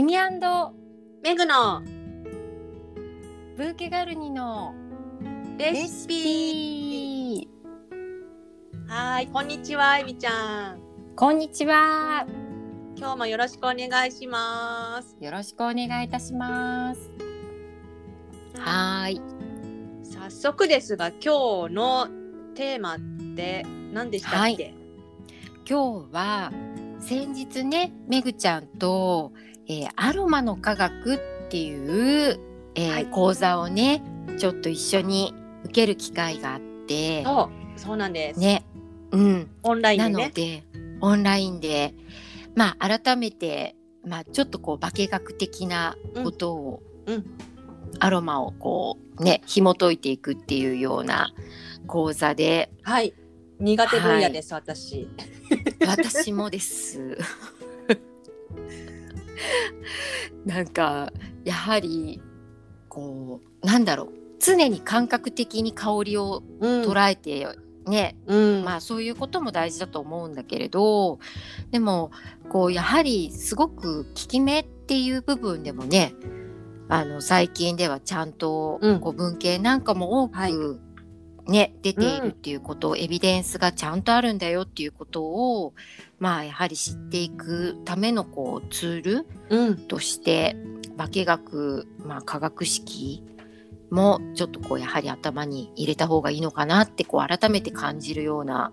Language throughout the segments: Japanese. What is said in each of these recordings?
エミメグの。ブーケガルニの。レシピ。はいこんにちはエミちゃん。こんにちは。今日もよろしくお願いします。よろしくお願いいたします。はい。早速ですが今日のテーマって何でしたっけ、はい、今日は先日ねめぐちゃんと、えー、アロマの科学っていう、えーはい、講座をねちょっと一緒に受ける機会があって。そうそうなんです。ね。うん。オンラインで、ね、なのでオンラインで。まあ改めてまあちょっとこう化学的なことを、うん、うん、アロマをこうね紐解いていくっていうような講座で。はい。苦手分野です、はい、私。私もです なんかやはりこうなんだろう常に感覚的に香りを捉えて、ね、うん、まあそういうことも大事だと思うんだけれどでもこうやはりすごく効き目っていう部分でもねあの最近ではちゃんとこう文献なんかも多く、はいね、出ているっていうことを、うん、エビデンスがちゃんとあるんだよっていうことをまあやはり知っていくためのこうツールとして、うん、化学、まあ、科学式もちょっとこうやはり頭に入れた方がいいのかなってこう改めて感じるような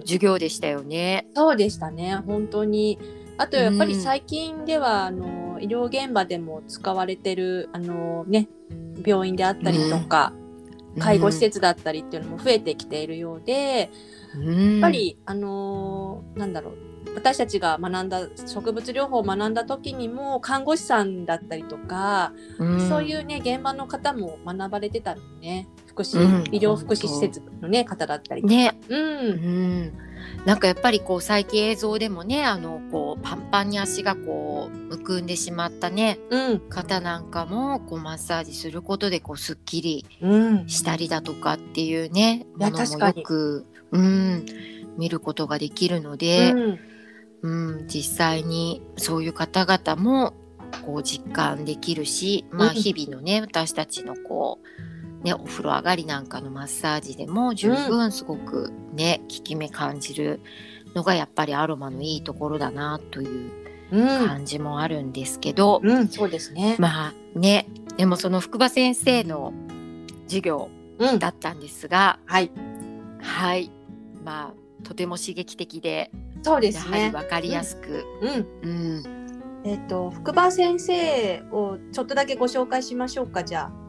授業でしたよね。うん、そうでしたね。本当に。あとやっぱり最近では、あの医療現場でも使われてるあの、ね、病院であったりとか、介護施設だったりっていうのも増えてきているようで、うん、やっぱりあのー、なんだろう。私たちが学んだ植物療法を学んだ時にも看護師さんだったりとか、うん、そういうね現場の方も学ばれてたのね。福祉、うん、医療福祉施設のね方だったりとか。ね、うん、うんなんかやっぱりこう最近映像でもねあのこうパンパンに足がこうむくんでしまったね、うん、方なんかもこうマッサージすることでこうすっきりしたりだとかっていうね、うん、ものもよく、うん、見ることができるので、うん、うん、実際にそういう方々もこう実感できるし、まあ、日々のね、私たちのこうね、お風呂上がりなんかのマッサージでも十分すごくね、効き目感じるのがやっぱりアロマのいいところだなという感じもあるんですけど、うんうん、そうですね。まあねでもその福場先生の授業だったんですが、うん、はい。はい。まあとても刺激的で。そうですね。分かりやすく、うん、うん。えっ、ー、と福場先生をちょっとだけご紹介しましょうかじゃあ。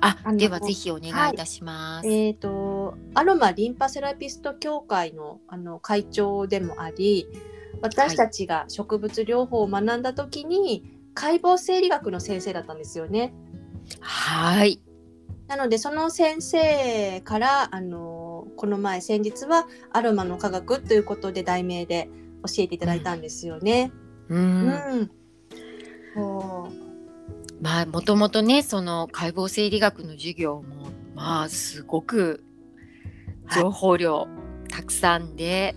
あではぜひお願いいたします。はい、えっ、ー、とアロマリンパセラピスト協会のあの会長でもあり、私たちが植物療法を学んだ時に、はい、解剖生理学の先生だったんですよね。はい。なのでその先生からあのこの前先日はアロマの科学ということで題名で教えていただいたんですよね。うん。うんまあもともとねその解剖生理学の授業もまあすごく情報量たくさんで、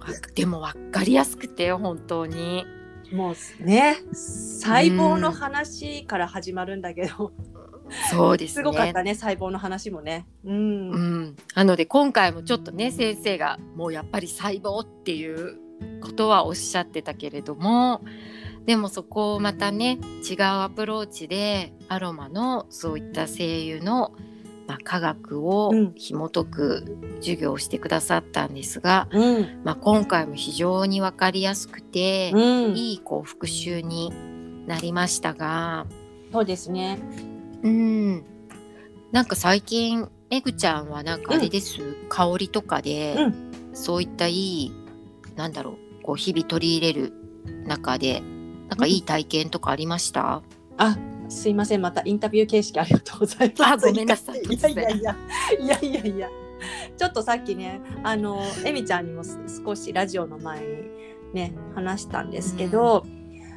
はい、でも分かりやすくて本当に。もうね細胞の話から始まるんだけど、そうです、ね、すごかったね細胞の話もね。うん、うん、なので今回もちょっとね先生がもうやっぱり細胞っていうことはおっしゃってたけれどもでもそこをまたね違うアプローチでアロマのそういった精油の、まあ、科学を紐解く授業をしてくださったんですが、うん、まあ、今回も非常に分かりやすくて、うん、いいこう復習になりましたが。そうですね。うん。なんか最近めぐちゃんはなんかあれです、うん、香りとかで、そういったいいなんだろうこう日々取り入れる中でなんかいい体験とかありました、あすいません。またインタビュー形式ありがとうございます。あごめんなさい。いやいやいやいやいやいや。ちょっとさっきねあのえみちゃんにも少しラジオの前にね話したんですけど、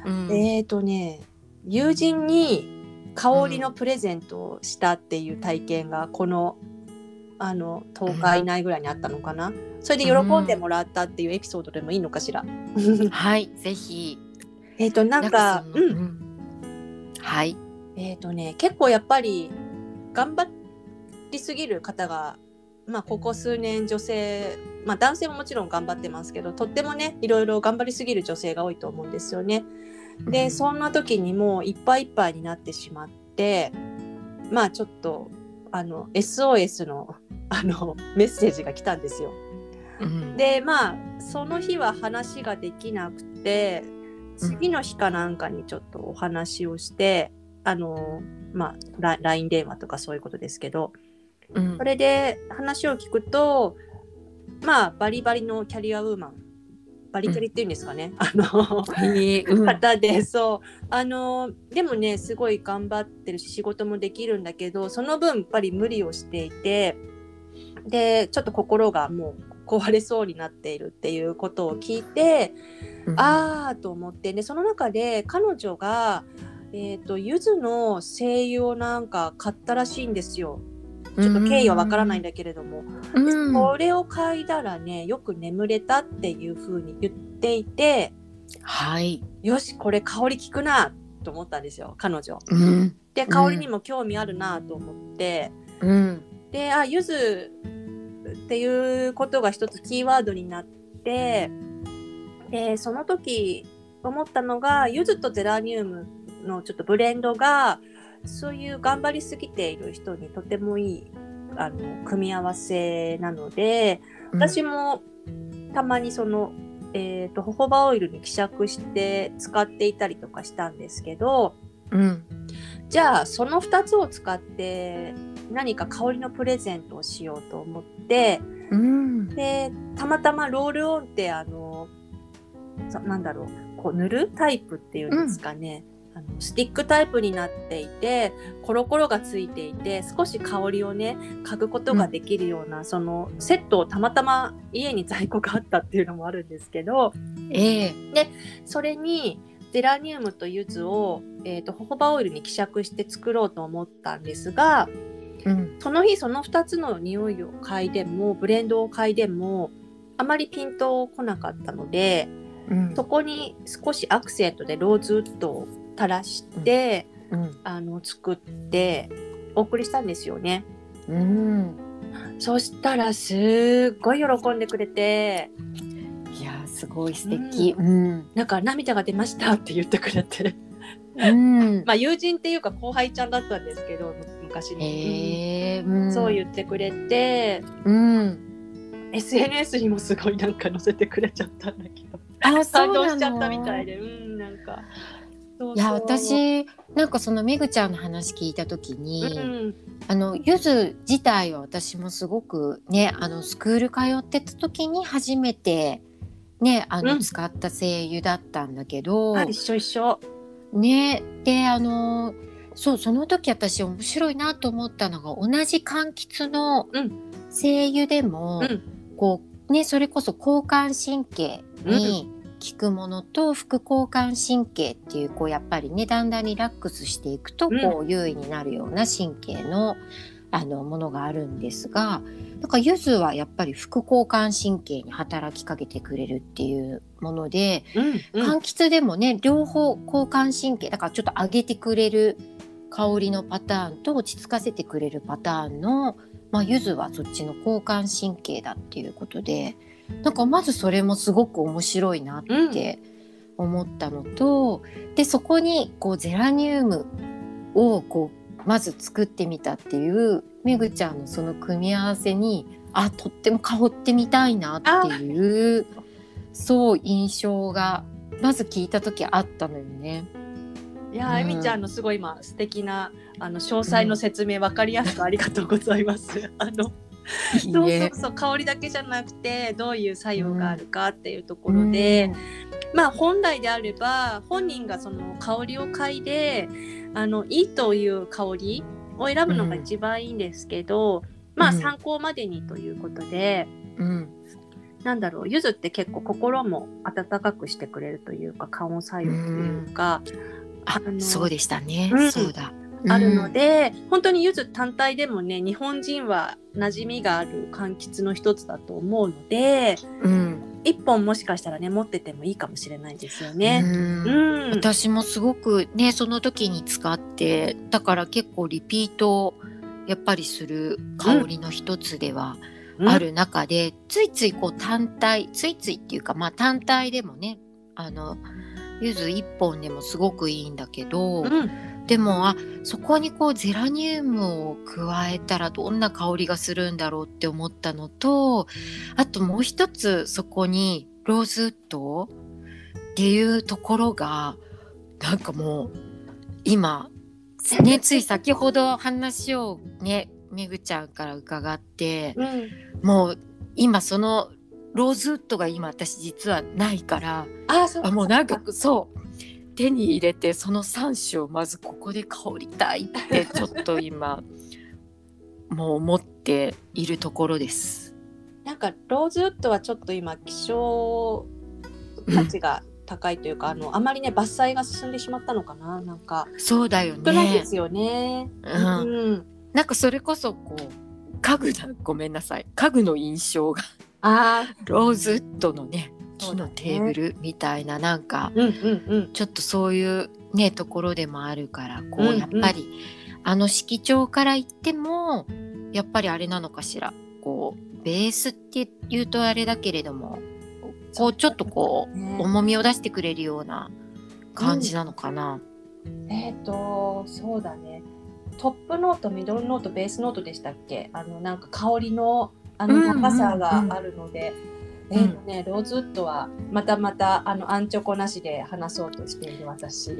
うん。うん、えっ、ー、とね友人に香りのプレゼントをしたっていう体験がこのあの10日以内ぐらいにあったのかな、それで喜んでもらったっていうエピソードでもいいのかしら？はいぜひ。えっ、ー、となんかうん、はい。えっ、ー、とね結構やっぱり頑張りすぎる方がまあここ数年女性まあ男性ももちろん頑張ってますけどとってもねいろいろ頑張りすぎる女性が多いと思うんですよね。でそんな時にもういっぱいいっぱいになってしまってまあちょっとあの SOS のあのメッセージが来たんですよ。うん、でまあその日は話ができなくて次の日かなんかにちょっとお話をして、うん、あのまあ LINE 電話とかそういうことですけど、うん、それで話を聞くとまあバリバリのキャリアウーマンバリキャリっていうんですかね、あの、方でそう。あのでもねすごい頑張ってるし仕事もできるんだけどその分やっぱり無理をしていてでちょっと心がもう壊れそうになっているっていうことを聞いて、うん、ああと思ってでその中で彼女が、えーと、ゆずの声優をなんか買ったらしいんですよ。ちょっと経緯はわからないんだけれども、うん、これを嗅いだらねよく眠れたっていうふうに言っていて、はい、よしこれ香り効くなと思ったんですよ彼女。うん、で香りにも興味あるなと思って、うん、であゆずっていうことが一つキーワードになってでその時思ったのが柚子とゼラニウムのちょっとブレンドがそういう頑張りすぎている人にとてもいいあの組み合わせなので私もたまにその、えーと、ホホバオイルに希釈して使っていたりとかしたんですけど、うん、じゃあその2つを使って何か香りのプレゼントをしようと思って、うん、でたまたまロールオンってあのなんだろうこう塗るタイプっていうんですかね、うん、あのスティックタイプになっていてコロコロがついていて少し香りをね嗅ぐことができるような、うん、そのセットをたまたま家に在庫があったっていうのもあるんですけど、えー、でそれにゼラニウムと柚子を、えーと、とホホバオイルに希釈して作ろうと思ったんですがうん、その日その2つの匂いを嗅いでもブレンドを嗅いでもあまりピントこなかったので、うん、そこに少しアクセントでローズウッドを垂らして、うん、あの作ってお送りしたんですよね。うん、そしたらすっごい喜んでくれて。いやすごい素敵、うん。なんか涙が出ましたって言ってくれて。うん、まあ友人っていうか後輩ちゃんだったんですけど昔に、うん、そう言ってくれて、うん、SNS にもすごいなんか載せてくれちゃったんだけど。あ感動しちゃったみたいで。うんなんか。いや私なんかそのめぐちゃんの話聞いた時に、うん、あのゆず自体は私もすごくねあのスクール通ってた時に初めてねあの、使った声優だったんだけど。一緒一緒。ねであのそうその時私面白いなと思ったのが同じ柑橘の精油でも、うん、こうねそれこそ交感神経に効くものと副交感神経っていうこうやっぱりねだんだんリラックスしていくとこう優位になるような神経のあのものがあるんですがなんか柚子はやっぱり副交感神経に働きかけてくれるっていうもので、うんうん、柑橘でもね両方交感神経だからちょっと上げてくれる香りのパターンと落ち着かせてくれるパターンの、まあ、柚子はそっちの交感神経だっていうことでなんかまずそれもすごく面白いなって思ったのと、うん、でそこにこうゼラニウムをこうまず作ってみたっていうめぐちゃんのその組み合わせにあとっても香ってみたいなっていうそう印象がまず聞いた時あったのよね。いや、えみちゃんのすごい今素敵なあの詳細の説明、わかりやすくありがとうございます。あのそうそうそう香りだけじゃなくてどういう作用があるかっていうところで、うん、まあ本来であれば本人がその香りを嗅いであのいいという香りを選ぶのが一番いいんですけど、うん、まあ参考までにということで、うん、なんだろう柚子って結構心も温かくしてくれるというか加温作用というか、あそうでしたね、うん、そうだ。あるので、うん、本当に柚子単体でもね日本人は馴染みがある柑橘の一つだと思うので、うん、一本もしかしたらね持っててもいいかもしれないですよね。うん。私もすごくねその時に使ってだから結構リピートやっぱりする香りの一つではある中で、うん、ついついこう単体ついついっていうかまあ単体でもねあの柚子一本でもすごくいいんだけど、うん、でもあそこにこうゼラニウムを加えたらどんな香りがするんだろうって思ったのとあともう一つそこにローズウッドっていうところがなんかもう今ねつい先ほど話をねめぐちゃんから伺って、うん、もう今そのローズウッドが今私実はないからあそうもうなんかそう。手に入れてその3種をまずここで香りたいって ちょっと今もう思っているところです。なんかローズウッドはちょっと今希少価値が高いというか、うん、あのあまりね伐採が進んでしまったのかななんか。そうだよね。ないですよね。うん、うん、なんかそれこそこう家具だごめんなさい。家具の印象があローズウッドのね木のテーブルみたいな、なんか、うんうんうん、ちょっとそういうねところでもあるからこう、うんうん、やっぱりあの色調から言ってもやっぱりあれなのかしら。こうベースっていうとあれだけれどもこうちょっとこう、ね、重みを出してくれるような感じなのかな。うん、えっ、ー、とそうだね。トップノートミドルノートベースノートでしたっけ？あのなんか香りのあの高さがあるので、えー、とねローズウッドはまたまたあのアンチョコなしで話そうとしている私。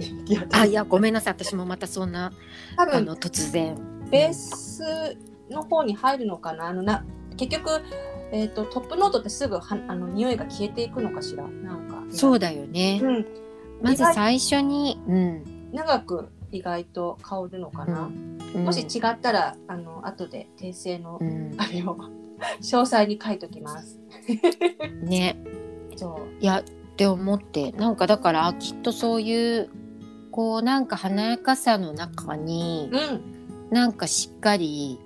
あいやごめんなさい。私もまたそんな多分あの突然。ベースの方に入るのかな？あのな結局えーと、トップノートってすぐはあの匂いが消えていくのかしら？なんか。そうだよね、うん、まず最初に、うん、長く意外と香るのかな、うん、もし違ったらあの後で訂正のあれを、詳細に書いときます。ね。そう。いやって思って。なんかだからきっとそういうこうなんか華やかさの中に、うん、なんかしっかり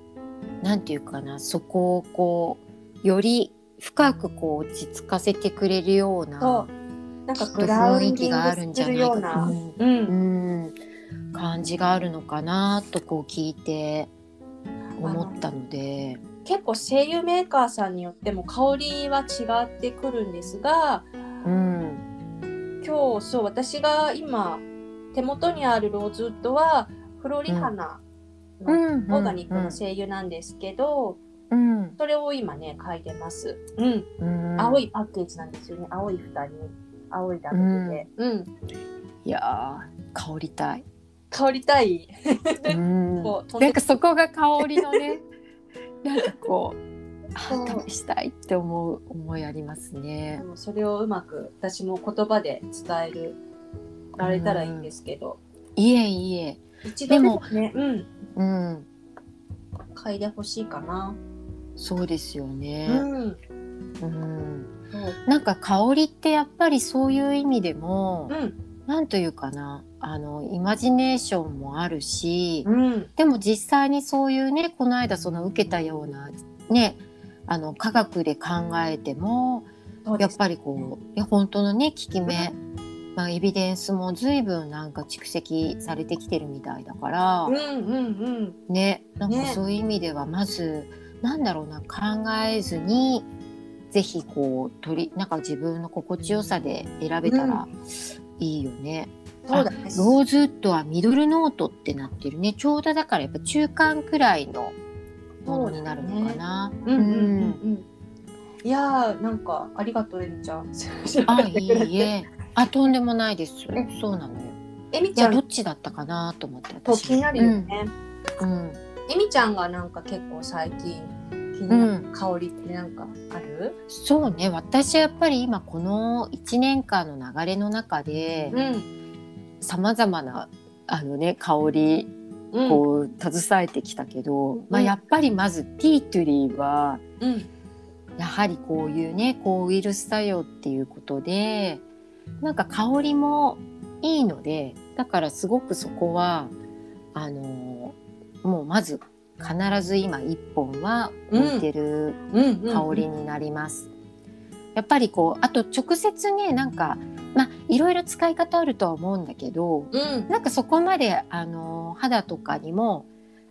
なんていうかなそこをこうより深くこう落ち着かせてくれるようななんか雰囲気があるんじゃないかな、うん、うん。感じがあるのかなとこう聞いて思ったので。結構精油メーカーさんによっても香りは違ってくるんですが、うん、今日そう私が今手元にあるローズウッドはフロリハナのオーガニックの精油なんですけど、うん、それを今ね嗅いでます、うん、うん、青いパッケージなんですよね。青い蓋に。青いダブルで、うん、いや香りたい。香りたい。うん。なんかそこが香りのねなんかこう試したいって思う思いありますね。それをうまく私も言葉で伝えるられたらいいんですけど。うん、いえいえ。一度でもね、うん、うん、嗅いでほしいかな。そうですよね。うん、うん、なんか香りってやっぱりそういう意味でも、うん、なんというかなあのイマジネーションもあるし、うん、でも実際にそういうねこの間その受けたようなねあの科学で考えても、やっぱりこういや本当のね効き目、まあ、エビデンスも随分なんか蓄積されてきてるみたいだから、うんうんうん。ねなんかそういう意味ではまず、ね、なんだろうな考えずにぜひこう取りなんか自分の心地よさで選べたらいいよね。そうだね。ローズウッドはミドルノートってなってるね。ちょうどだからやっぱ中間くらいのものになるのかな。うね、うんうんうんうん。いやーなんかありがとうえみちゃん。あいいえ。あとんでもないです。そうなのよ。えみちゃんどっちだったかなと思って私。気になるよね。うん。うん、えみちゃんがなんか結構最近気になる香りってなんかある、うん、そうね私はやっぱり今この1年間の流れの中でさまざまなあの、ね、香りこう携えてきたけど、うん、まあ、やっぱりまずティートゥリーは、うん、やはりこういうねこうウイルス作用っていうことでなんか香りもいいのでだからすごくそこはあのもうまず必ず今1本は置いてる香りになります。やっぱりこうあと直接ねなんかまあいろいろ使い方あるとは思うんだけど、うん、なんかそこまであの肌とかにも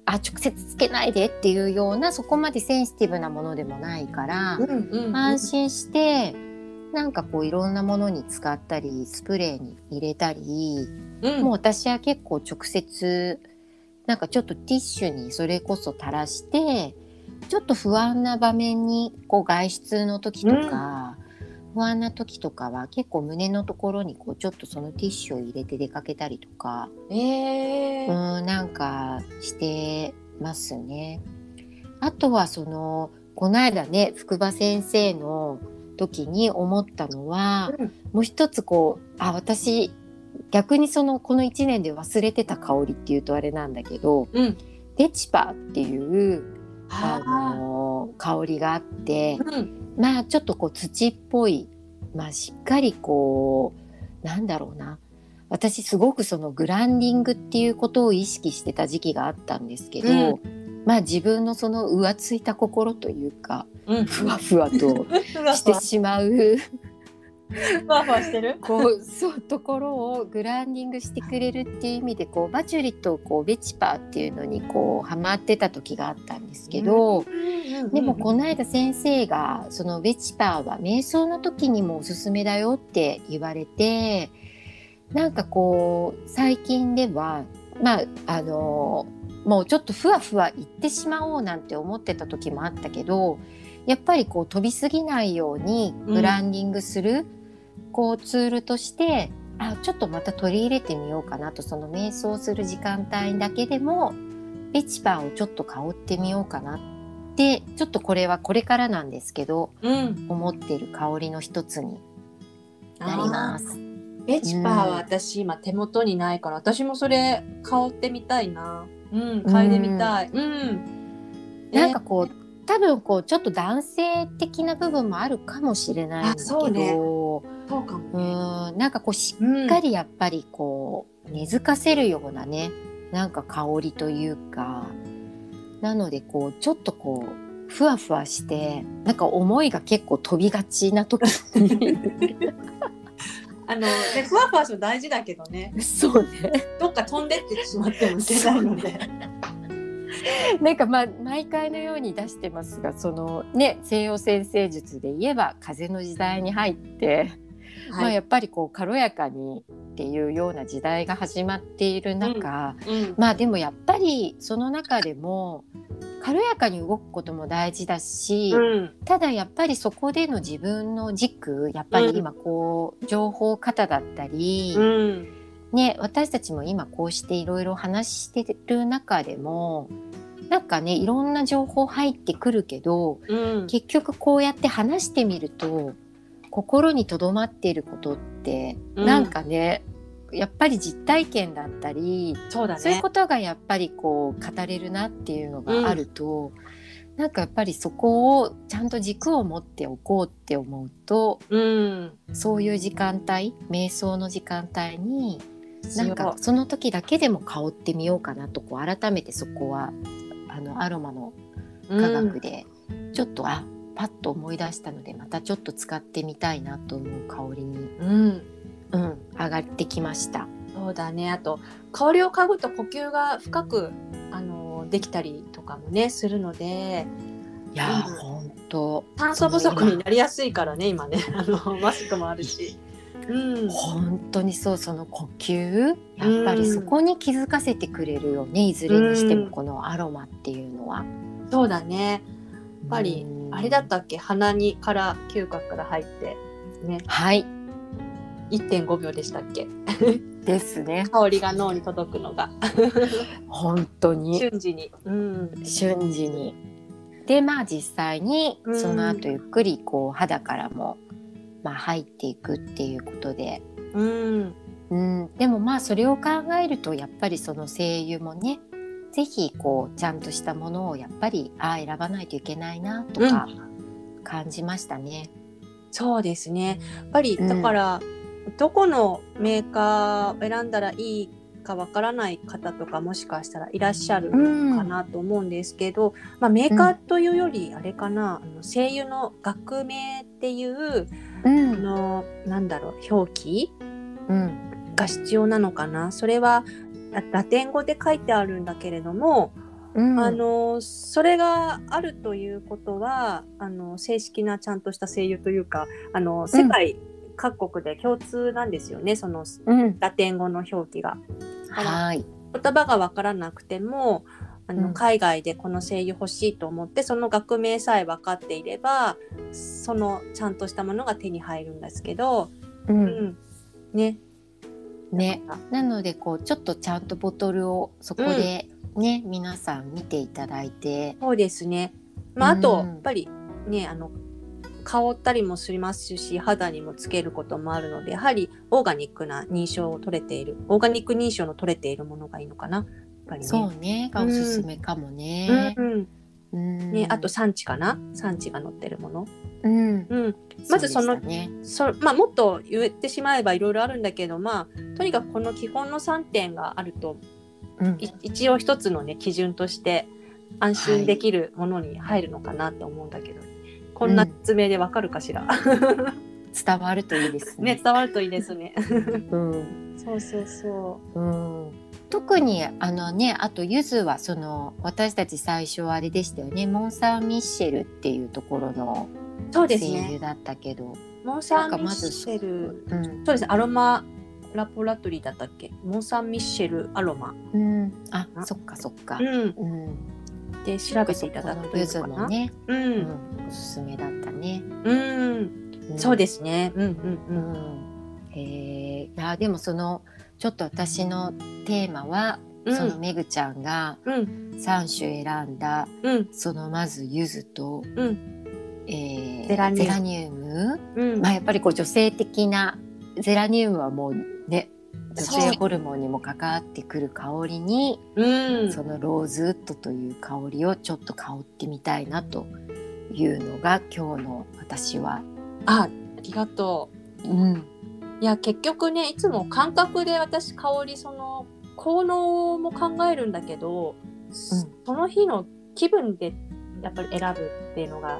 あ直接つけないでっていうようなそこまでセンシティブなものでもないから、うんうんうん、安心してなんかこういろんなものに使ったりスプレーに入れたり、うん、もう私は結構直接なんかちょっとティッシュにそれこそ垂らしてちょっと不安な場面にこう外出の時とか、うん、不安な時とかは結構胸のところにこうちょっとそのティッシュを入れて出かけたりとか、えー、うんなんかしてますね。あとはそのこの間ね福場先生の時に思ったのは、うん、もう一つこうあ私逆にそのこの1年で忘れてた香りっていうとあれなんだけど、うん、デチパっていうあの香りがあって、うん、まあちょっとこう土っぽい、まあ、しっかりこうなんだろうな。私すごくそのグランディングっていうことを意識してた時期があったんですけど、うん、まあ自分のその浮ついた心というか、うん、ふわふわと してしまうふわふわしてる？こうそうところをグランディングしてくれるっていう意味でこうバチュリとこうベチパーっていうのにこうハマってた時があったんですけど、でもこの間先生がそのベチパーは瞑想の時にもおすすめだよって言われてなんかこう最近ではまああのもうちょっとふわふわいってしまおうなんて思ってた時もあったけどやっぱりこう飛びすぎないようにブランディングする、こうツールとしてあちょっとまた取り入れてみようかなとその瞑想する時間帯だけでもベチパンをちょっと香ってみようかなってちょっとこれはこれからなんですけど、うん、思っている香りの一つになります。ベチパーは私、今手元にないから私もそれ香ってみたいな。うん、嗅いでみたい。うん。うん、なんかこう多分こうちょっと男性的な部分もあるかもしれないんだけどそう,、かも、ね、うんなんかこうしっかりやっぱりこう、根付かせるようなねなんか香りというかなのでこうちょっとこうふわふわしてなんか思いが結構飛びがちな時。に あのねふわふわする大事だけどね。そうね。どっか飛んでってしまってもいけないので。なんかまあ毎回のように出してますがそのね西洋先生術で言えば風の時代に入って、はい、まあ、やっぱりこう軽やかにっていうような時代が始まっている中、うんうん、まあでもやっぱりその中でも軽やかに動くことも大事だし、うん、ただやっぱりそこでの自分の軸やっぱり今こう、情報型だったり、ね、私たちも今こうしていろいろ話してる中でもなんかねいろんな情報入ってくるけど、うん、結局こうやって話してみると心にとどまっていることって、うん、なんかねやっぱり実体験だったりそうだ、ね、そういうことがやっぱりこう語れるなっていうのがあると、うん、なんかやっぱりそこをちゃんと軸を持っておこうって思うと、うん、そういう時間帯瞑想の時間帯になんかその時だけでも香ってみようかなとこう改めてそこはあのアロマの科学でちょっと、うん、あパッと思い出したのでまたちょっと使ってみたいなと思う香りに、うん。うん、上がってきました。そうだね。あと香りを嗅ぐと呼吸が深くあのできたりとかもねするので。いや、うん、本当炭素不足になりやすいからね今ね。あのマスクもあるし。うん、本当にそうその呼吸？やっぱりそこに気づかせてくれるよね、うん、いずれにしてもこのアロマっていうのは。そうだね。やっぱり、あれだったっけ？鼻にから嗅覚から入って。ね。はい。1.5秒でしたっけ？ですね。香りが脳に届くのが。本当に。瞬時に、うん、瞬時に。でまあ実際にその後ゆっくりこう肌からもまあ、入っていくっていうことで、うん、うん、でもまあそれを考えるとやっぱりその声優もね是非こうちゃんとしたものをやっぱりああ選ばないといけないなとか感じましたね。うん、そうですね。やっぱりだから、どこのメーカーを選んだらいいかわからない方とかもしかしたらいらっしゃるかなと思うんですけど、うん、まあ、メーカーというよりあれかな、うん、あの声優の学名っていう、うん、あのなんだろう表記、うん、が必要なのかな。それはラテン語で書いてあるんだけれども、うん、あのそれがあるということはあの正式なちゃんとした声優というかあの世界各国で共通なんですよね、その、ラテン語の表記が。はい。言葉が分からなくてもあの、海外でこの声優欲しいと思ってその学名さえ分かっていればそのちゃんとしたものが手に入るんですけど、うん、うん、ねね、なのでこうちょっとちゃんとボトルをそこでね、うん、皆さん見ていただいて。そうですね、まあ、あと、やっぱりねあの香ったりもしますし肌にもつけることもあるのでやはりオーガニックな認証を取れているオーガニック認証の取れているものがいいのかな。やっぱりね。そうね。がおすすめかもね、うん、うん。ね、あと産地かな。産地が載ってるもの。うん、うん、まずそのそ、まあ、もっと言ってしまえばいろいろあるんだけど、まあ、とにかくこの基本の3点があると、うん、一応一つの、ね、基準として安心できるものに入るのかなと思うんだけど、はい、こんな説明でわかるかしら、伝わるといいですね。ね伝わるといいですね。うん、そうそうそう。うん。特にあのねあとゆずはその私たち最初はあれでしたよね。モン・サン・ミッシェルっていうところの声優だったけど、ね、モン・サン・ミッシェル、う。ん、そうです。ねアロマラポラトリーだったっけ？モン・サン・ミッシェルアロマ、うん、あそっかそっか、うん、うん、で調べていただくというのもね、うん、うん、おすすめだったね。うん、そうですね。うんうんうん、へえいやでもそのちょっと私のテーマは、うん、そのめぐちゃんが3種選んだ、うん、そのまずゆずと、うん、えー、ゼラニウム、まあ、やっぱりこう女性的なゼラニウムはもうね女性ホルモンにも関わってくる香りに、そのローズウッドという香りをちょっと香ってみたいなというのが今日の私は。あありがとう。うん。いや結局ねいつも感覚で私香りその効能も考えるんだけど、うん、その日の気分でやっぱり選ぶっていうのが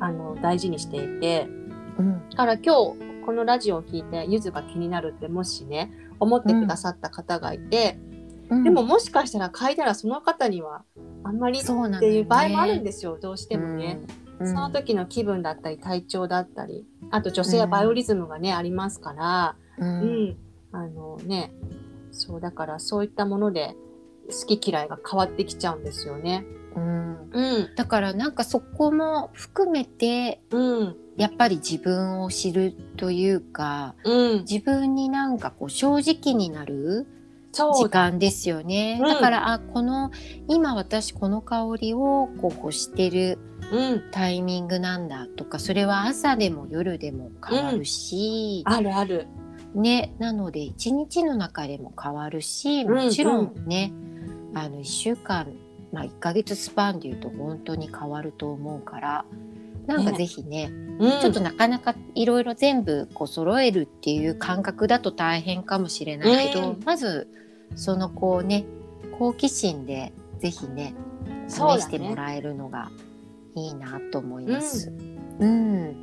あの大事にしていて、うん、だから今日このラジオを聞いてゆずが気になるってもしね思ってくださった方がいて、うん、でももしかしたら嗅いだらその方にはあんまりっていう場合もあるんですよ、ね、どうしてもね。その時の気分だったり体調だったりあと女性はバイオリズムがね、ありますから、うん、あのねそうだからそういったもので好き嫌いが変わってきちゃうんですよね。うん、うん、だからなんかそこも含めて、うん、やっぱり自分を知るというか、うん、自分になんかこう正直になる時間ですよね。だから、あこの今私この香りをこう欲してるタイミングなんだとか、それは朝でも夜でも変わるし、あるある。ね、なので一日の中でも変わるしもちろんね、あの1週間、まあ、1ヶ月スパンでいうと本当に変わると思うからなんかぜひね、うん、ちょっとなかなかいろいろ全部こう揃えるっていう感覚だと大変かもしれないけど、うん、まずそのこうね好奇心でぜひね試してもらえるのがいいなと思います。うん、うん。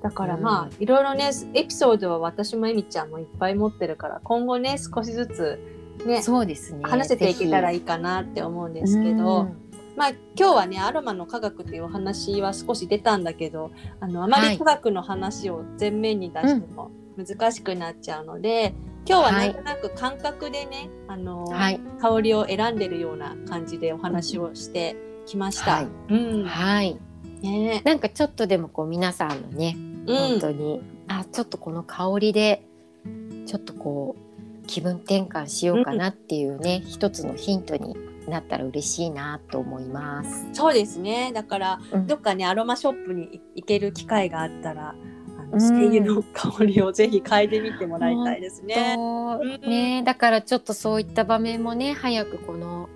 だからまあ、いろいろねエピソードは私もえみちゃんもいっぱい持ってるから今後ね少しずつね。そうですね。話せていけたらいいかなって思うんですけど。まあ、今日はねアロマの科学っていうお話は少し出たんだけどあのあまり科学の話を前面に出しても難しくなっちゃうので、今日はなんとなく感覚でね、あの、はい、香りを選んでるような感じでお話をしてきました。はい、うん、はい。ね、なんかちょっとでもこう皆さんのね、うん、本当にあちょっとこの香りでちょっとこう気分転換しようかなっていうね、うん、一つのヒントになったら嬉しいなと思います。そうですね。だから、うん、どっかねアロマショップに行ける機会があったら。精油の香りをぜひ嗅いでみてもらいたいですね。ねだからちょっとそういった場面もね早くこの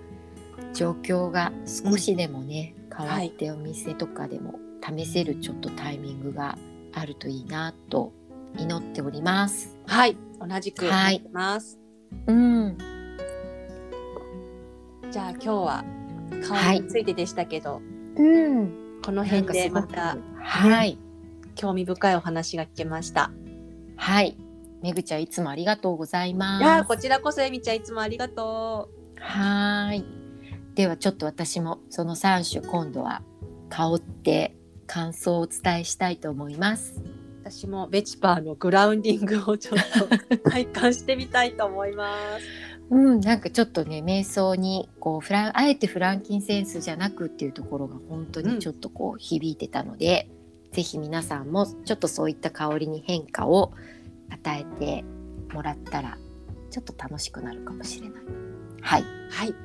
状況が少しでもね、変わってお店とかでも試せるちょっとタイミングがあるといいなと祈っております。はい、同じく思います。うん。じゃあ今日は顔についてでしたけど、はい、うん。この辺でまた、はい。興味深いお話が聞けました。はい。めぐちゃんいつもありがとうございます。いやこちらこそえみちゃんいつもありがとう。はい。ではちょっと私もその3種今度は香って感想をお伝えしたいと思います。私もベチパーのグラウンディングをちょっと体感してみたいと思います。うん、なんかちょっとね瞑想にこうフランあえてフランキンセンスじゃなくっていうところが本当にちょっとこう響いてたので、うん、ぜひ皆さんもちょっとそういった香りに変化を与えてもらったらちょっと楽しくなるかもしれない。はい、はい、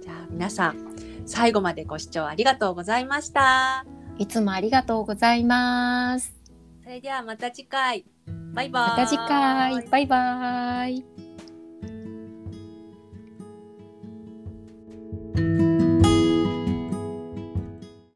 じゃあ皆さん最後までご視聴ありがとうございました。いつもありがとうございます。それではまた次回。バイバイ。また次回。バイバイ。